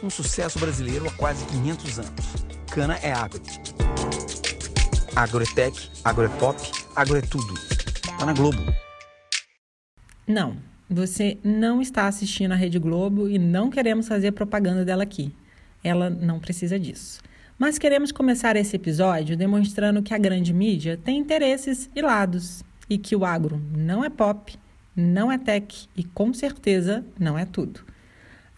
Um sucesso brasileiro há quase 500 anos. Cana é agro. Agro é tech, agro é pop, agro é tudo. Tá na Globo. Não, você não está assistindo a Rede Globo e não queremos fazer propaganda dela aqui. Ela não precisa disso. Mas queremos começar esse episódio demonstrando que a grande mídia tem interesses e lados e que o agro não é pop, não é tech e com certeza não é tudo.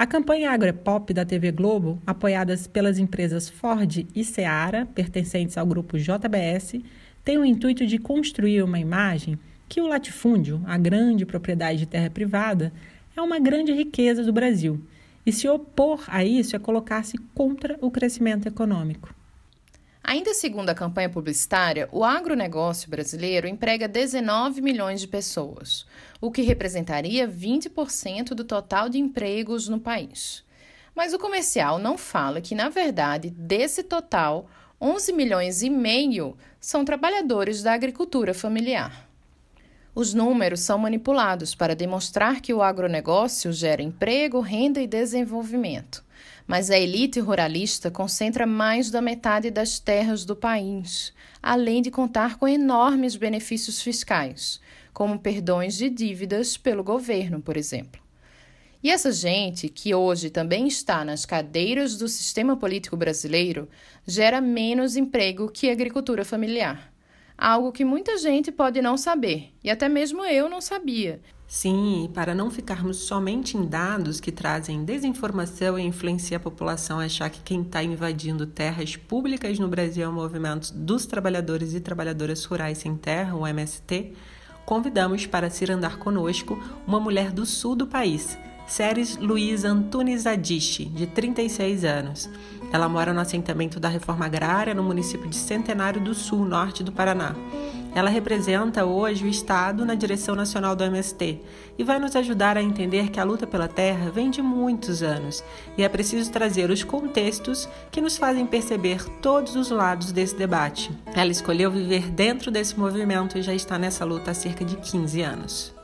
A campanha Agropop da TV Globo, apoiadas pelas empresas Ford e Seara, pertencentes ao grupo JBS, tem o intuito de construir uma imagem que o latifúndio, a grande propriedade de terra privada, é uma grande riqueza do Brasil. E se opor a isso é colocar-se contra o crescimento econômico. Ainda segundo a campanha publicitária, o agronegócio brasileiro emprega 19 milhões de pessoas, o que representaria 20% do total de empregos no país. Mas o comercial não fala que, na verdade, desse total, 11 milhões e meio são trabalhadores da agricultura familiar. Os números são manipulados para demonstrar que o agronegócio gera emprego, renda e desenvolvimento mas a elite ruralista concentra mais da metade das terras do país, além de contar com enormes benefícios fiscais, como perdões de dívidas pelo governo, por exemplo. E essa gente, que hoje também está nas cadeiras do sistema político brasileiro, gera menos emprego que a agricultura familiar. Algo que muita gente pode não saber, e até mesmo eu não sabia. Sim, e para não ficarmos somente em dados que trazem desinformação e influenciam a população a achar que quem está invadindo terras públicas no Brasil é o movimento dos trabalhadores e trabalhadoras rurais sem terra, o MST, convidamos para se andar conosco uma mulher do sul do país, Séries Luiz Antunes Adiche, de 36 anos. Ela mora no assentamento da Reforma Agrária, no município de Centenário do Sul, norte do Paraná. Ela representa hoje o Estado na direção nacional do MST e vai nos ajudar a entender que a luta pela terra vem de muitos anos e é preciso trazer os contextos que nos fazem perceber todos os lados desse debate. Ela escolheu viver dentro desse movimento e já está nessa luta há cerca de 15 anos.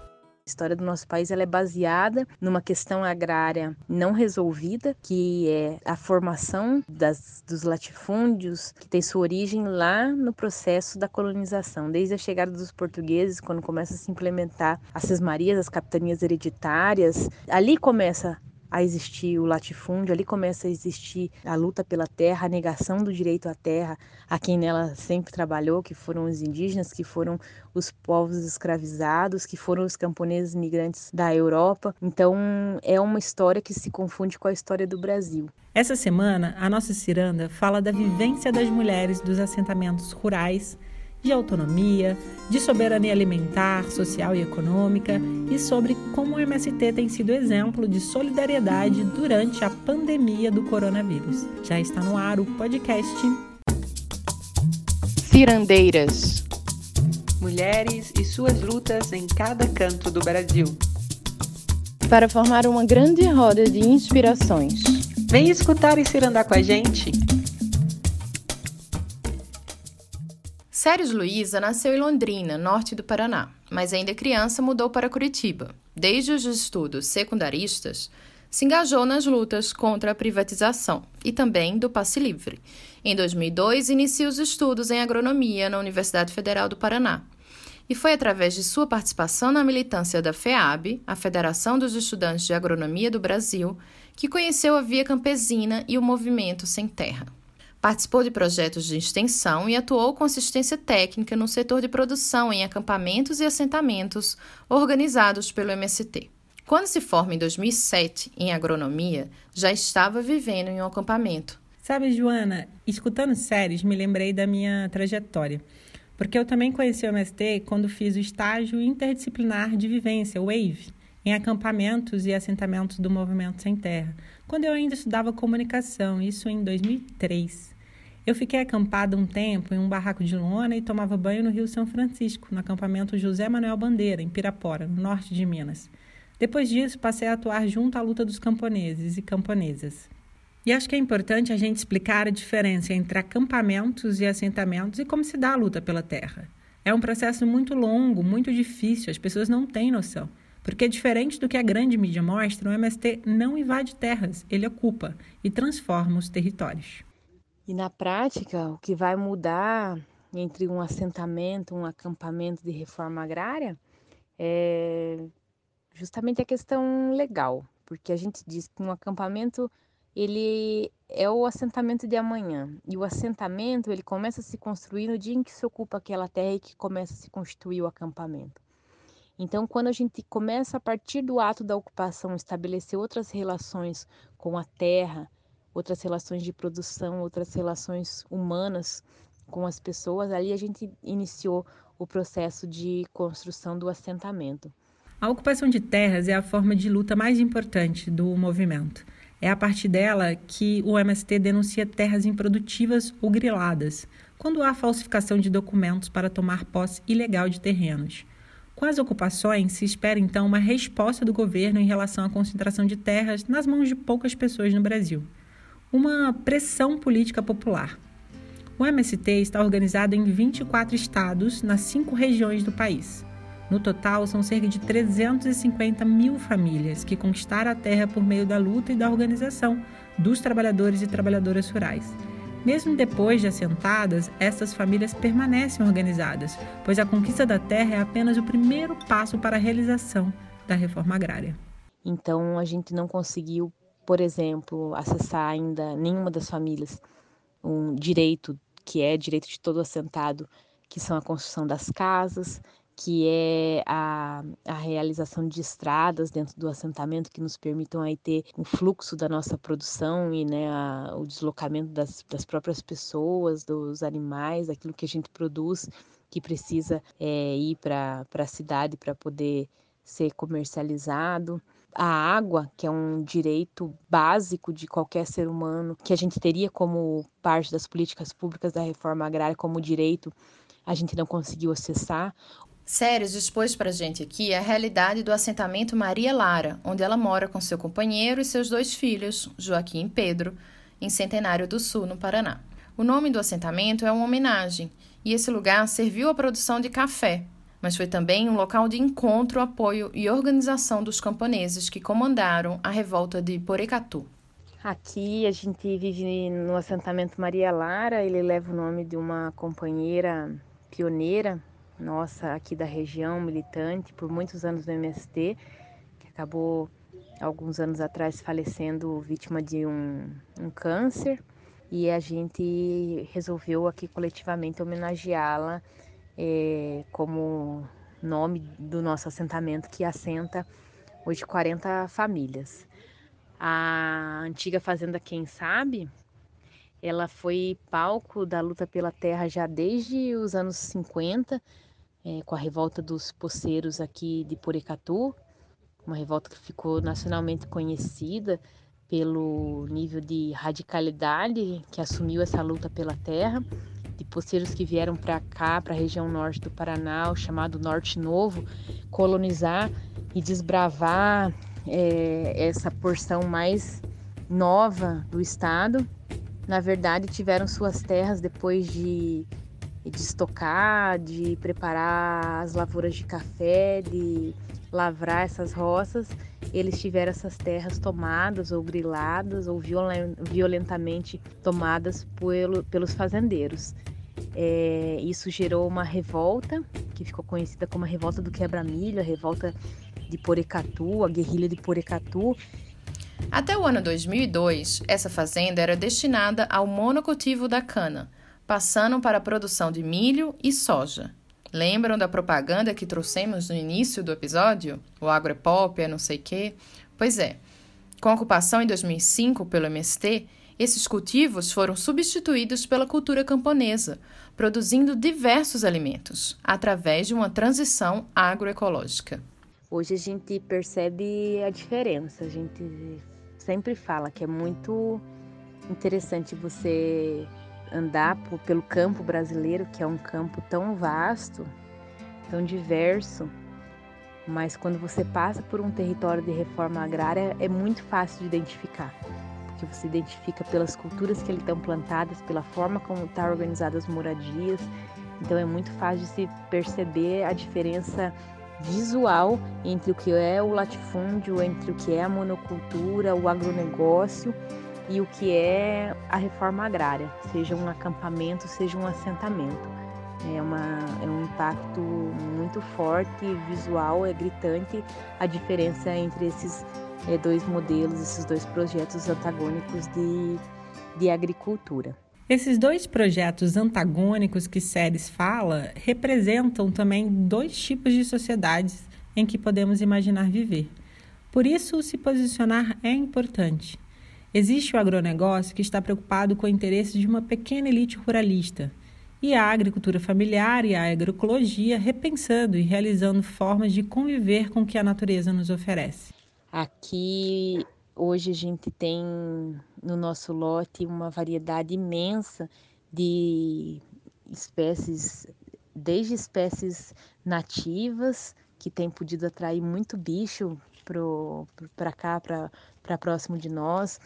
História do nosso país ela é baseada numa questão agrária não resolvida, que é a formação das, dos latifúndios, que tem sua origem lá no processo da colonização, desde a chegada dos portugueses, quando começa a se implementar as sesmarias, as capitanias hereditárias. Ali começa a existir o latifúndio, ali começa a existir a luta pela terra, a negação do direito à terra a quem nela sempre trabalhou, que foram os indígenas, que foram os povos escravizados, que foram os camponeses migrantes da Europa. Então, é uma história que se confunde com a história do Brasil. Essa semana, a nossa ciranda fala da vivência das mulheres dos assentamentos rurais de autonomia, de soberania alimentar, social e econômica e sobre como o MST tem sido exemplo de solidariedade durante a pandemia do coronavírus. Já está no ar o podcast Cirandeiras Mulheres e suas lutas em cada canto do Brasil. Para formar uma grande roda de inspirações. Vem escutar e cirandar com a gente. Séries Luiza nasceu em Londrina, norte do Paraná, mas ainda criança mudou para Curitiba. Desde os estudos secundaristas, se engajou nas lutas contra a privatização e também do passe livre. Em 2002, inicia os estudos em agronomia na Universidade Federal do Paraná. E foi através de sua participação na militância da FEAB, a Federação dos Estudantes de Agronomia do Brasil, que conheceu a Via Campesina e o Movimento Sem Terra. Participou de projetos de extensão e atuou com assistência técnica no setor de produção em acampamentos e assentamentos organizados pelo MST. Quando se forma em 2007 em agronomia, já estava vivendo em um acampamento. Sabe, Joana, escutando séries, me lembrei da minha trajetória. Porque eu também conheci o MST quando fiz o estágio interdisciplinar de vivência, o WAVE, em acampamentos e assentamentos do Movimento Sem Terra, quando eu ainda estudava comunicação, isso em 2003. Eu fiquei acampada um tempo em um barraco de lona e tomava banho no Rio São Francisco, no acampamento José Manuel Bandeira, em Pirapora, no norte de Minas. Depois disso, passei a atuar junto à luta dos camponeses e camponesas. E acho que é importante a gente explicar a diferença entre acampamentos e assentamentos e como se dá a luta pela terra. É um processo muito longo, muito difícil, as pessoas não têm noção. Porque, diferente do que a grande mídia mostra, o MST não invade terras, ele ocupa e transforma os territórios. E na prática, o que vai mudar entre um assentamento, um acampamento de reforma agrária, é justamente a questão legal, porque a gente diz que um acampamento ele é o assentamento de amanhã. E o assentamento, ele começa a se construir no dia em que se ocupa aquela terra e que começa a se constituir o acampamento. Então, quando a gente começa a partir do ato da ocupação estabelecer outras relações com a terra, outras relações de produção, outras relações humanas com as pessoas, ali a gente iniciou o processo de construção do assentamento. A ocupação de terras é a forma de luta mais importante do movimento. É a partir dela que o MST denuncia terras improdutivas ou griladas, quando há falsificação de documentos para tomar posse ilegal de terrenos. Com as ocupações, se espera então uma resposta do governo em relação à concentração de terras nas mãos de poucas pessoas no Brasil. Uma pressão política popular. O MST está organizado em 24 estados, nas cinco regiões do país. No total, são cerca de 350 mil famílias que conquistaram a terra por meio da luta e da organização dos trabalhadores e trabalhadoras rurais. Mesmo depois de assentadas, essas famílias permanecem organizadas, pois a conquista da terra é apenas o primeiro passo para a realização da reforma agrária. Então, a gente não conseguiu, por exemplo, acessar ainda nenhuma das famílias um direito que é direito de todo assentado, que são a construção das casas, que é a, a realização de estradas dentro do assentamento que nos permitam aí ter um fluxo da nossa produção e né, a, o deslocamento das, das próprias pessoas, dos animais, daquilo que a gente produz, que precisa é, ir para a cidade para poder ser comercializado. A água, que é um direito básico de qualquer ser humano, que a gente teria como parte das políticas públicas da reforma agrária como direito, a gente não conseguiu acessar. Séries expôs para gente aqui a realidade do assentamento Maria Lara, onde ela mora com seu companheiro e seus dois filhos, Joaquim e Pedro, em Centenário do Sul, no Paraná. O nome do assentamento é uma homenagem, e esse lugar serviu à produção de café, mas foi também um local de encontro, apoio e organização dos camponeses que comandaram a revolta de Porecatu. Aqui a gente vive no assentamento Maria Lara, ele leva o nome de uma companheira pioneira nossa aqui da região, militante por muitos anos no MST, que acabou alguns anos atrás falecendo vítima de um, um câncer e a gente resolveu aqui coletivamente homenageá-la é, como nome do nosso assentamento que assenta hoje 40 famílias. A antiga fazenda Quem Sabe, ela foi palco da luta pela terra já desde os anos 50, é, com a revolta dos poceiros aqui de Porecatu, uma revolta que ficou nacionalmente conhecida pelo nível de radicalidade que assumiu essa luta pela terra, poceiros que vieram para cá, para a região norte do Paraná, chamado Norte Novo, colonizar e desbravar é, essa porção mais nova do estado. Na verdade, tiveram suas terras depois de de estocar, de preparar as lavouras de café, de lavrar essas roças, eles tiveram essas terras tomadas ou griladas ou violentamente tomadas pelo, pelos fazendeiros. É, isso gerou uma revolta que ficou conhecida como a revolta do quebra-milho, a revolta de Porecatu, a guerrilha de Porecatu. Até o ano 2002, essa fazenda era destinada ao monocultivo da cana, passando para a produção de milho e soja. Lembram da propaganda que trouxemos no início do episódio? O agro é pop, é não sei quê? Pois é. Com a ocupação em 2005 pelo MST, esses cultivos foram substituídos pela cultura camponesa, produzindo diversos alimentos, através de uma transição agroecológica. Hoje a gente percebe a diferença. A gente sempre fala que é muito interessante você andar pelo campo brasileiro, que é um campo tão vasto, tão diverso, mas quando você passa por um território de reforma agrária é muito fácil de identificar, porque você identifica pelas culturas que ali estão plantadas, pela forma como estão tá organizadas as moradias, então é muito fácil de se perceber a diferença visual entre o que é o latifúndio, entre o que é a monocultura, o agronegócio e o que é a reforma agrária, seja um acampamento, seja um assentamento. É, uma, é um impacto muito forte, visual, é gritante a diferença entre esses é, dois modelos, esses dois projetos antagônicos de, de agricultura. Esses dois projetos antagônicos que Séries fala representam também dois tipos de sociedades em que podemos imaginar viver. Por isso, se posicionar é importante. Existe o agronegócio que está preocupado com o interesse de uma pequena elite ruralista, e a agricultura familiar e a agroecologia repensando e realizando formas de conviver com o que a natureza nos oferece. Aqui hoje a gente tem no nosso lote uma variedade imensa de espécies, desde espécies nativas, que tem podido atrair muito bicho para cá, para próximo de nós,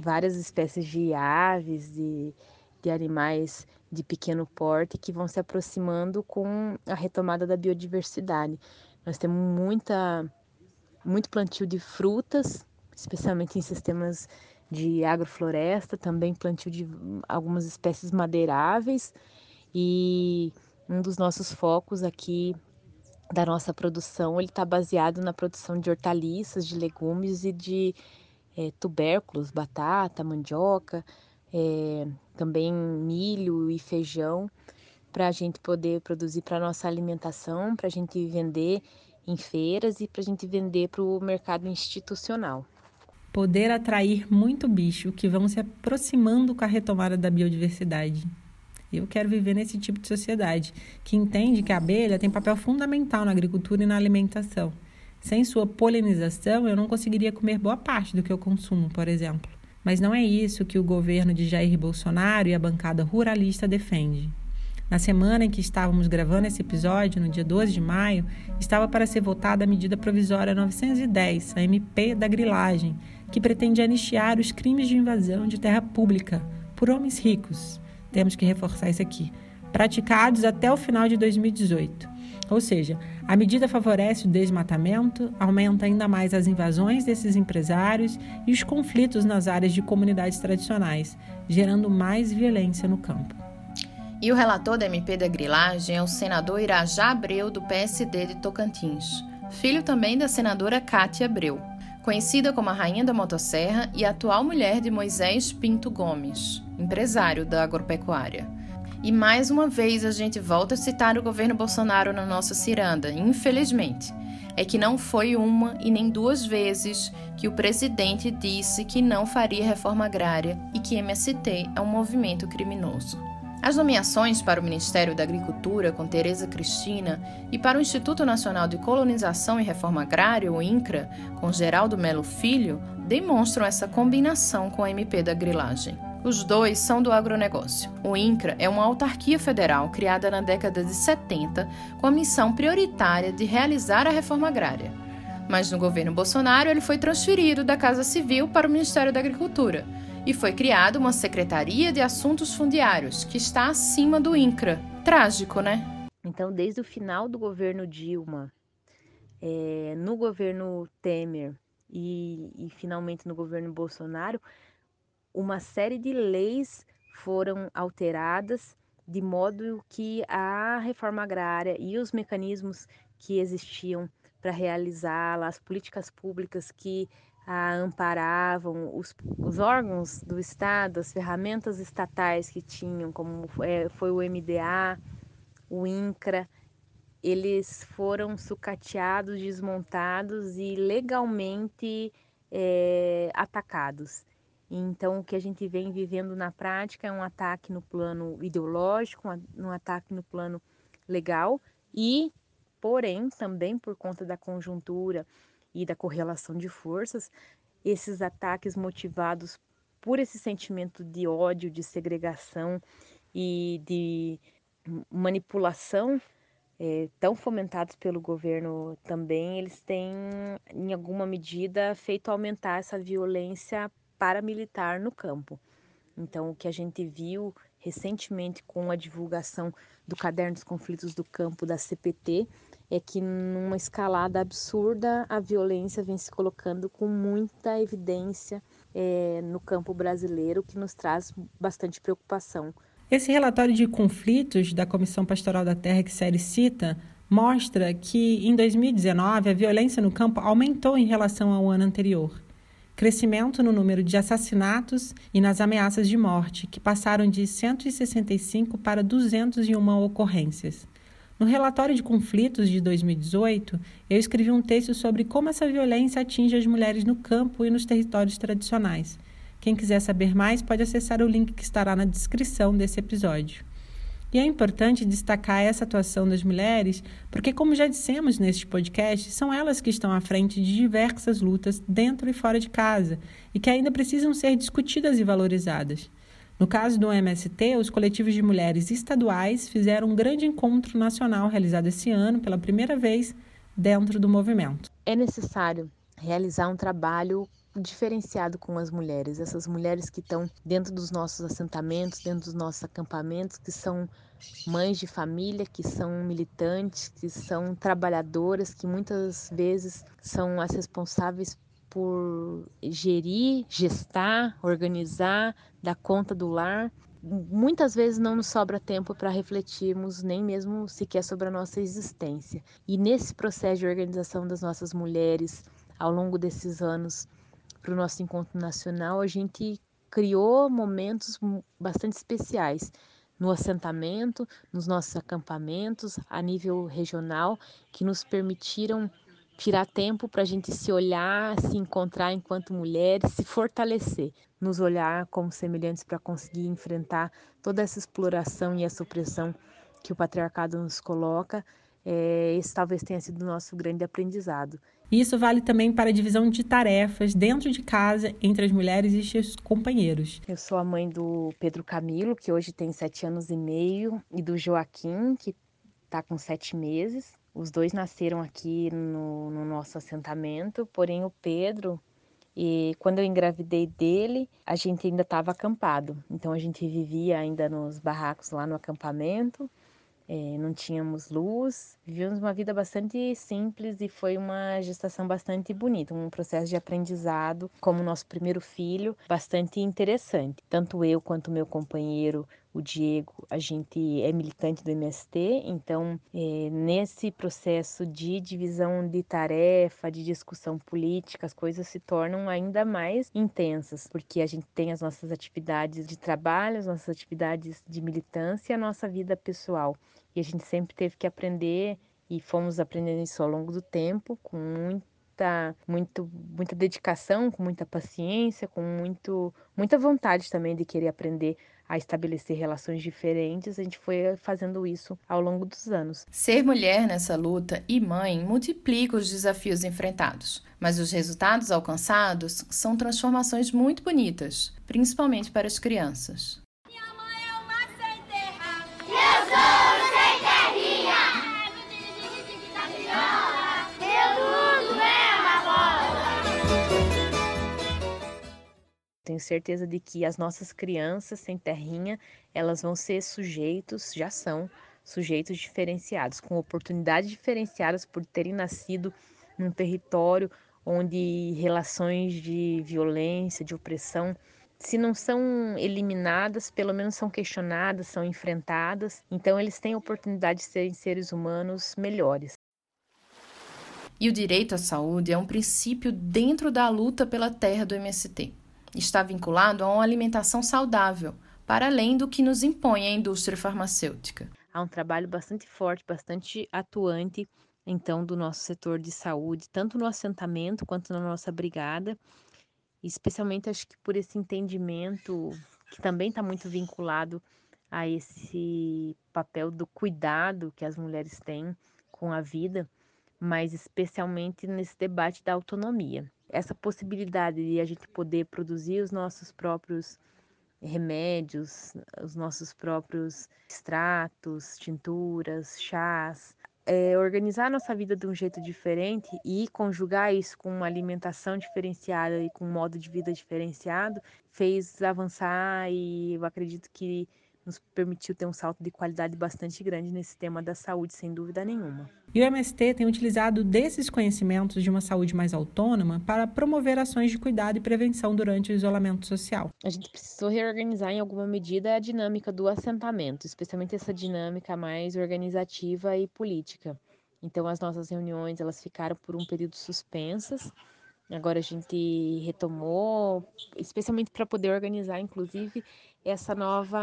várias espécies de aves, de, de animais de pequeno porte que vão se aproximando com a retomada da biodiversidade. Nós temos muita, muito plantio de frutas, especialmente em sistemas de agrofloresta, também plantio de algumas espécies madeiráveis. E um dos nossos focos aqui da nossa produção ele está baseado na produção de hortaliças, de legumes e de é, tubérculos, batata, mandioca, é, também milho e feijão, para a gente poder produzir para nossa alimentação, para a gente vender em feiras e para a gente vender para o mercado institucional. Poder atrair muito bicho que vão se aproximando com a retomada da biodiversidade. Eu quero viver nesse tipo de sociedade que entende que a abelha tem papel fundamental na agricultura e na alimentação. Sem sua polinização, eu não conseguiria comer boa parte do que eu consumo, por exemplo. Mas não é isso que o governo de Jair Bolsonaro e a bancada ruralista defende. Na semana em que estávamos gravando esse episódio, no dia 12 de maio, estava para ser votada a medida provisória 910, a MP da grilagem, que pretende anistiar os crimes de invasão de terra pública por homens ricos. Temos que reforçar isso aqui. Praticados até o final de 2018. Ou seja, a medida favorece o desmatamento, aumenta ainda mais as invasões desses empresários e os conflitos nas áreas de comunidades tradicionais, gerando mais violência no campo. E o relator da MP da grilagem é o senador Irajá Abreu, do PSD de Tocantins, filho também da senadora Cátia Abreu, conhecida como a Rainha da Motosserra e atual mulher de Moisés Pinto Gomes, empresário da agropecuária. E mais uma vez a gente volta a citar o governo Bolsonaro na nossa ciranda, infelizmente. É que não foi uma e nem duas vezes que o presidente disse que não faria reforma agrária e que MST é um movimento criminoso. As nomeações para o Ministério da Agricultura com Tereza Cristina e para o Instituto Nacional de Colonização e Reforma Agrária, o INCRA, com Geraldo Melo Filho, demonstram essa combinação com a MP da grilagem. Os dois são do agronegócio. O INCRA é uma autarquia federal criada na década de 70 com a missão prioritária de realizar a reforma agrária. Mas no governo Bolsonaro ele foi transferido da Casa Civil para o Ministério da Agricultura e foi criada uma Secretaria de Assuntos Fundiários, que está acima do INCRA. Trágico, né? Então, desde o final do governo Dilma, é, no governo Temer e, e finalmente no governo Bolsonaro, uma série de leis foram alteradas de modo que a reforma agrária e os mecanismos que existiam para realizá-la, as políticas públicas que a amparavam, os, os, órgãos do Estado, as ferramentas estatais que tinham, como é, foi o MDA, o INCRA, eles foram sucateados, desmontados e legalmente é, atacados. Então, o que a gente vem vivendo na prática é um ataque no plano ideológico, um ataque no plano legal e, porém, também por conta da conjuntura e da correlação de forças, esses ataques motivados por esse sentimento de ódio, de segregação e de manipulação é, tão fomentados pelo governo também, eles têm, em alguma medida, feito aumentar essa violência paramilitar no campo. Então, o que a gente viu recentemente com a divulgação do Caderno dos Conflitos do Campo da CPT é que numa escalada absurda a violência vem se colocando com muita evidência é, no campo brasileiro, que nos traz bastante preocupação. Esse relatório de conflitos da Comissão Pastoral da Terra que Série cita mostra que em 2019 a violência no campo aumentou em relação ao ano anterior. Crescimento no número de assassinatos e nas ameaças de morte, que passaram de 165 para 201 ocorrências. No relatório de conflitos de 2018, eu escrevi um texto sobre como essa violência atinge as mulheres no campo e nos territórios tradicionais. Quem quiser saber mais pode acessar o link que estará na descrição desse episódio. E é importante destacar essa atuação das mulheres, porque, como já dissemos neste podcast, são elas que estão à frente de diversas lutas dentro e fora de casa e que ainda precisam ser discutidas e valorizadas. No caso do MST, os coletivos de mulheres estaduais fizeram um grande encontro nacional realizado esse ano pela primeira vez dentro do movimento. É necessário realizar um trabalho diferenciado com as mulheres, essas mulheres que estão dentro dos nossos assentamentos, dentro dos nossos acampamentos, que são mães de família, que são militantes, que são trabalhadoras, que muitas vezes são as responsáveis por gerir, gestar, organizar, dar conta do lar. Muitas vezes não nos sobra tempo para refletirmos nem mesmo sequer sobre a nossa existência. E nesse processo de organização das nossas mulheres, ao longo desses anos, para o nosso encontro nacional, a gente criou momentos bastante especiais no assentamento, nos nossos acampamentos, a nível regional, que nos permitiram tirar tempo para a gente se olhar, se encontrar enquanto mulheres, se fortalecer, nos olhar como semelhantes para conseguir enfrentar toda essa exploração e essa opressão que o patriarcado nos coloca. É, esse talvez tenha sido o nosso grande aprendizado. Isso vale também para a divisão de tarefas dentro de casa entre as mulheres e seus companheiros. Eu sou a mãe do Pedro Camilo, que hoje tem sete anos e meio, e do Joaquim, que está com sete meses. Os dois nasceram aqui no, no nosso assentamento, porém o Pedro, e quando eu engravidei dele, a gente ainda estava acampado. Então a gente vivia ainda nos barracos lá no acampamento é, não tínhamos luz, vivíamos uma vida bastante simples e foi uma gestação bastante bonita, um processo de aprendizado como nosso primeiro filho, bastante interessante. Tanto eu quanto meu companheiro, o Diego, a gente é militante do MST, então é, nesse processo de divisão de tarefa, de discussão política, as coisas se tornam ainda mais intensas, porque a gente tem as nossas atividades de trabalho, as nossas atividades de militância e a nossa vida pessoal. E a gente sempre teve que aprender e fomos aprendendo isso ao longo do tempo, com muita, muito, muita dedicação, com muita paciência, com muito, muita vontade também de querer aprender a estabelecer relações diferentes, a gente foi fazendo isso ao longo dos anos. Ser mulher nessa luta e mãe multiplica os desafios enfrentados, mas os resultados alcançados são transformações muito bonitas, principalmente para as crianças. Tenho certeza de que as nossas crianças sem terrinha, elas vão ser sujeitos, já são sujeitos diferenciados, com oportunidades diferenciadas por terem nascido num território onde relações de violência, de opressão, se não são eliminadas, pelo menos são questionadas, são enfrentadas. Então eles têm a oportunidade de serem seres humanos melhores. E o direito à saúde é um princípio dentro da luta pela terra do MST está vinculado a uma alimentação saudável, para além do que nos impõe a indústria farmacêutica. Há um trabalho bastante forte, bastante atuante, então, do nosso setor de saúde, tanto no assentamento quanto na nossa brigada, especialmente acho que por esse entendimento que também está muito vinculado a esse papel do cuidado que as mulheres têm com a vida, mas especialmente nesse debate da autonomia. Essa possibilidade de a gente poder produzir os nossos próprios remédios, os nossos próprios extratos, tinturas, chás, é, organizar nossa vida de um jeito diferente e conjugar isso com uma alimentação diferenciada e com um modo de vida diferenciado fez avançar e eu acredito que nos permitiu ter um salto de qualidade bastante grande nesse tema da saúde, sem dúvida nenhuma. E o MST tem utilizado desses conhecimentos de uma saúde mais autônoma para promover ações de cuidado e prevenção durante o isolamento social. A gente precisou reorganizar em alguma medida a dinâmica do assentamento, especialmente essa dinâmica mais organizativa e política. Então as nossas reuniões elas ficaram por um período suspensas. Agora a gente retomou, especialmente para poder organizar, inclusive, essa nova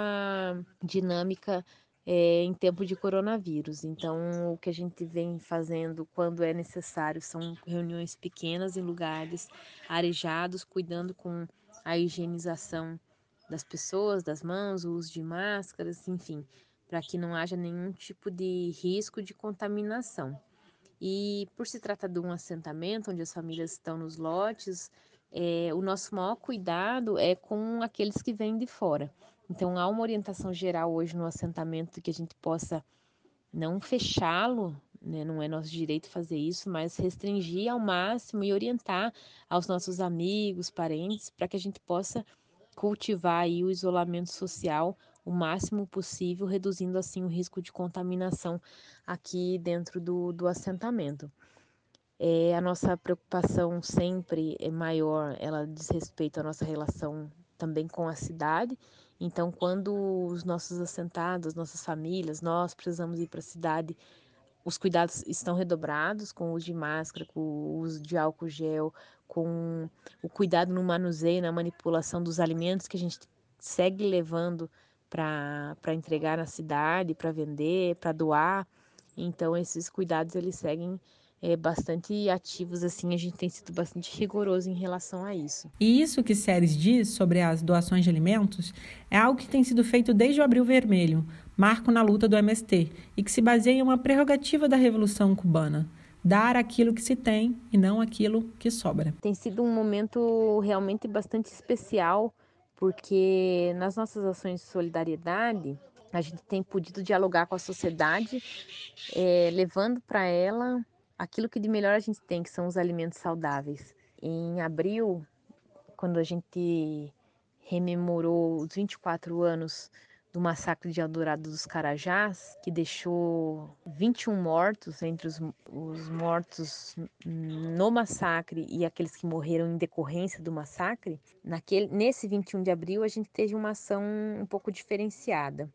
dinâmica é, em tempo de coronavírus. Então, o que a gente vem fazendo quando é necessário são reuniões pequenas em lugares arejados, cuidando com a higienização das pessoas, das mãos, o uso de máscaras, enfim, para que não haja nenhum tipo de risco de contaminação. E por se tratar de um assentamento onde as famílias estão nos lotes, é, o nosso maior cuidado é com aqueles que vêm de fora. Então há uma orientação geral hoje no assentamento que a gente possa não fechá-lo, né? não é nosso direito fazer isso, mas restringir ao máximo e orientar aos nossos amigos, parentes, para que a gente possa cultivar aí o isolamento social o máximo possível, reduzindo assim o risco de contaminação aqui dentro do, do assentamento. É, a nossa preocupação sempre é maior, ela diz respeito à nossa relação também com a cidade. Então, quando os nossos assentados, nossas famílias, nós precisamos ir para a cidade, os cuidados estão redobrados com o uso de máscara, com o uso de álcool gel, com o cuidado no manuseio, na manipulação dos alimentos que a gente segue levando para entregar na cidade, para vender, para doar. Então esses cuidados eles seguem é, bastante ativos, assim, a gente tem sido bastante rigoroso em relação a isso. E isso que Séries diz sobre as doações de alimentos é algo que tem sido feito desde o Abril Vermelho, marco na luta do MST, e que se baseia em uma prerrogativa da Revolução Cubana dar aquilo que se tem e não aquilo que sobra. Tem sido um momento realmente bastante especial porque nas nossas ações de solidariedade a gente tem podido dialogar com a sociedade, é, levando para ela aquilo que de melhor a gente tem, que são os alimentos saudáveis. Em abril, quando a gente rememorou os 24 anos do massacre de Eldorado dos Carajás, que deixou 21 mortos, entre os, os, mortos no massacre e aqueles que morreram em decorrência do massacre, naquele, nesse 21 de abril a gente teve uma ação um pouco diferenciada.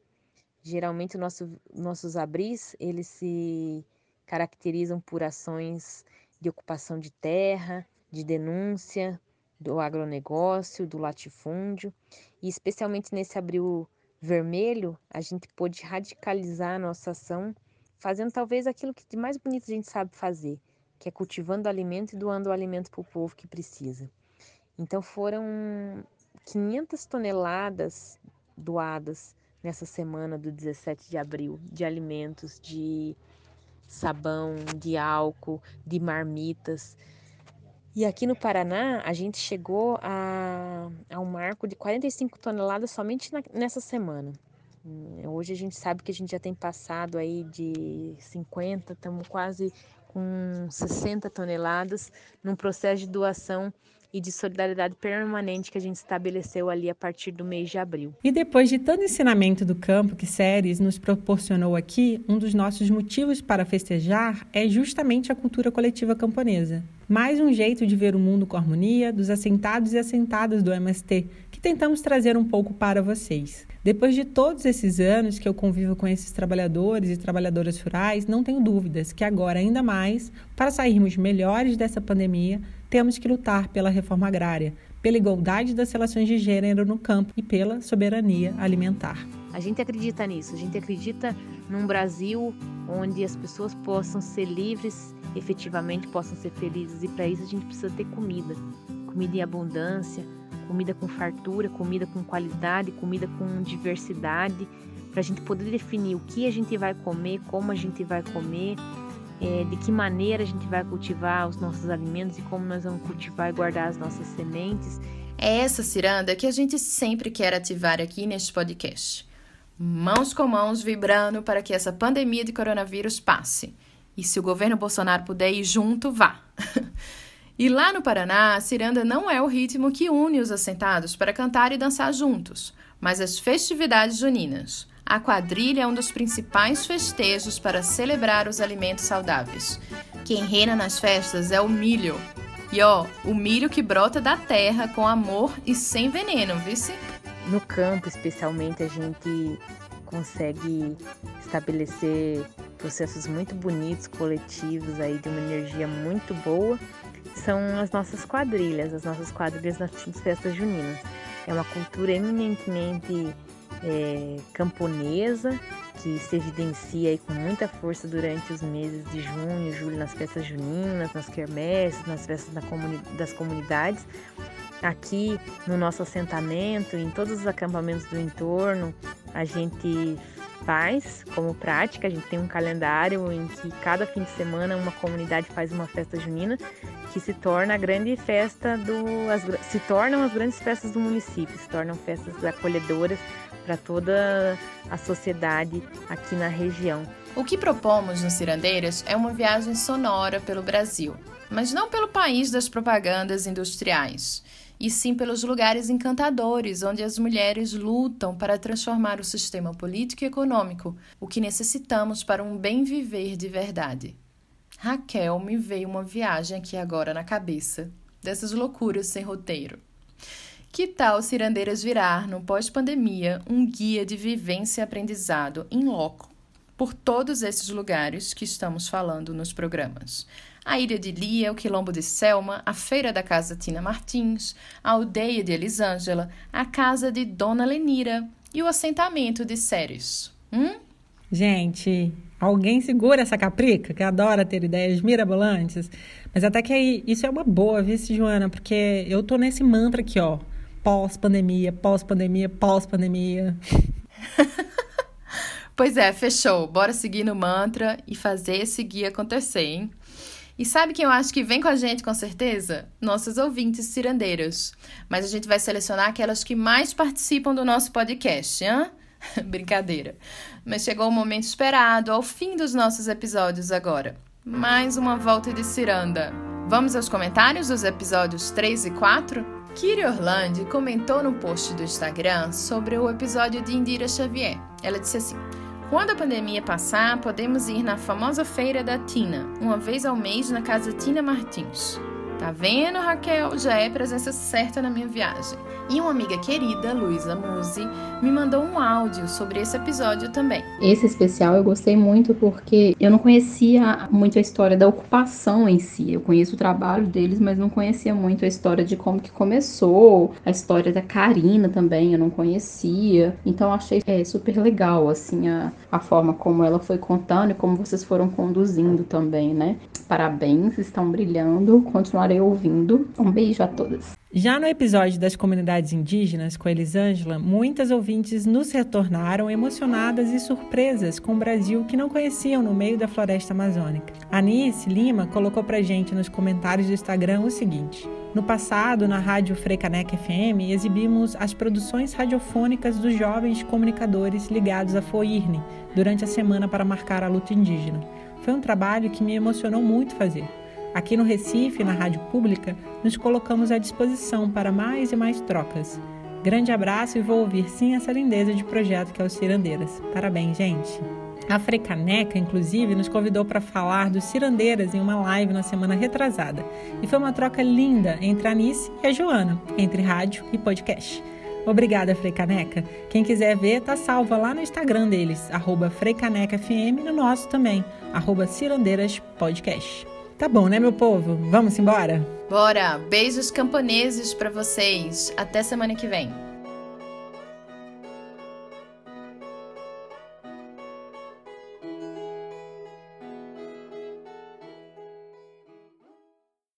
Geralmente nosso, nossos abris, eles se caracterizam por ações de ocupação de terra, de denúncia do agronegócio, do latifúndio, e especialmente nesse abril vermelho, a gente pôde radicalizar a nossa ação, fazendo talvez aquilo que de mais bonito a gente sabe fazer, que é cultivando alimento e doando o alimento para o povo que precisa. Então foram 500 toneladas doadas nessa semana do 17 de abril de alimentos, de sabão, de álcool, de marmitas. E aqui no Paraná, a gente chegou a, a um marco de 45 toneladas somente na, nessa semana. Hum, hoje a gente sabe que a gente já tem passado aí de 50, estamos quase com 60 toneladas num processo de doação e de solidariedade permanente que a gente estabeleceu ali a partir do mês de abril. E depois de todo ensinamento do campo que Séries nos proporcionou aqui, um dos nossos motivos para festejar é justamente a cultura coletiva camponesa. Mais um jeito de ver o mundo com harmonia dos assentados e assentadas do MST, que tentamos trazer um pouco para vocês. Depois de todos esses anos que eu convivo com esses trabalhadores e trabalhadoras rurais, não tenho dúvidas que agora, ainda mais, para sairmos melhores dessa pandemia, temos que lutar pela reforma agrária, pela igualdade das relações de gênero no campo e pela soberania alimentar. A gente acredita nisso, a gente acredita num Brasil onde as pessoas possam ser livres, efetivamente possam ser felizes, e para isso a gente precisa ter comida, comida em abundância, comida com fartura, comida com qualidade, comida com diversidade, para a gente poder definir o que a gente vai comer, como a gente vai comer é, de que maneira a gente vai cultivar os nossos alimentos e como nós vamos cultivar e guardar as nossas sementes. É essa ciranda que a gente sempre quer ativar aqui neste podcast. Mãos com mãos vibrando para que essa pandemia de coronavírus passe. E se o governo Bolsonaro puder ir junto, vá. E lá no Paraná, a ciranda não é o ritmo que une os assentados para cantar e dançar juntos, mas as festividades juninas. A quadrilha é um dos principais festejos para celebrar os alimentos saudáveis. Quem reina nas festas é o milho. E ó, o milho que brota da terra com amor e sem veneno, vice? No campo, especialmente, a gente consegue estabelecer processos muito bonitos, coletivos aí de uma energia muito boa são as nossas quadrilhas, as nossas quadrilhas nas festas juninas. É uma cultura eminentemente é, camponesa que se evidencia com muita força durante os meses de junho, julho, nas festas juninas, nas quermesses, nas festas da comuni das comunidades. Aqui no nosso assentamento, em todos os acampamentos do entorno, a gente faz como prática. A gente tem um calendário em que cada fim de semana uma comunidade faz uma festa junina que se torna a grande festa do as, se tornam as grandes festas do município, se tornam festas acolhedoras para toda a sociedade aqui na região. O que propomos no Cirandeiras é uma viagem sonora pelo Brasil, mas não pelo país das propagandas industriais e sim pelos lugares encantadores onde as mulheres lutam para transformar o sistema político e econômico, o que necessitamos para um bem viver de verdade. Raquel, me veio uma viagem aqui agora na cabeça, dessas loucuras sem roteiro. Que tal Cirandeiras virar, no pós-pandemia, um guia de vivência e aprendizado em loco por todos esses lugares que estamos falando nos programas? a Ilha de Lia, o Quilombo de Selma, a Feira da Casa Tina Martins, a Aldeia de Elisângela, a Casa de Dona Lenira e o assentamento de Séries. Hum? Gente, alguém segura essa caprica que adora ter ideias mirabolantes? Mas até que aí, isso é uma boa, vice Joana? Porque eu tô nesse mantra aqui, ó. Pós-pandemia, pós-pandemia, pós-pandemia. pois é, fechou. Bora seguir no mantra e fazer esse guia acontecer, hein? E sabe quem eu acho que vem com a gente com certeza? Nossos ouvintes cirandeiros. Mas a gente vai selecionar aquelas que mais participam do nosso podcast, hã? Brincadeira. Mas chegou o momento esperado, ao fim dos nossos episódios agora. Mais uma volta de ciranda. Vamos aos comentários dos episódios 3 e 4? Kiri Orlandi comentou no post do Instagram sobre o episódio de Indira Xavier. Ela disse assim: quando a pandemia passar, podemos ir na famosa feira da Tina, uma vez ao mês na casa Tina Martins. Tá vendo, Raquel? Já é presença certa na minha viagem. E uma amiga querida, Luísa Musi, me mandou um áudio sobre esse episódio também. Esse especial eu gostei muito porque eu não conhecia muito a história da ocupação em si. Eu conheço o trabalho deles, mas não conhecia muito a história de como que começou, a história da Karina também, eu não conhecia. Então achei é, super legal, assim, a, a forma como ela foi contando e como vocês foram conduzindo também, né? Parabéns, estão brilhando. Continuarei ouvindo. Um beijo a todas. Já no episódio das comunidades indígenas com Elisângela, muitas ouvintes nos retornaram emocionadas e surpresas com o Brasil que não conheciam no meio da floresta amazônica. Anice Lima colocou pra gente nos comentários do Instagram o seguinte: No passado, na rádio Freicaneca FM, exibimos as produções radiofônicas dos jovens comunicadores ligados à FOIRNE durante a semana para marcar a luta indígena. Foi um trabalho que me emocionou muito fazer. Aqui no Recife, na Rádio Pública, nos colocamos à disposição para mais e mais trocas. Grande abraço e vou ouvir sim essa lindeza de projeto que é o Cirandeiras. Parabéns, gente! A Frecaneca, inclusive, nos convidou para falar dos Cirandeiras em uma live na semana retrasada. E foi uma troca linda entre a Anice e a Joana, entre rádio e podcast. Obrigada, Freicaneca. Quem quiser ver, tá salva lá no Instagram deles, arroba FreicanecaFM, e no nosso também, arroba Cirandeiras Podcast. Tá bom, né, meu povo? Vamos embora? Bora! Beijos camponeses para vocês. Até semana que vem.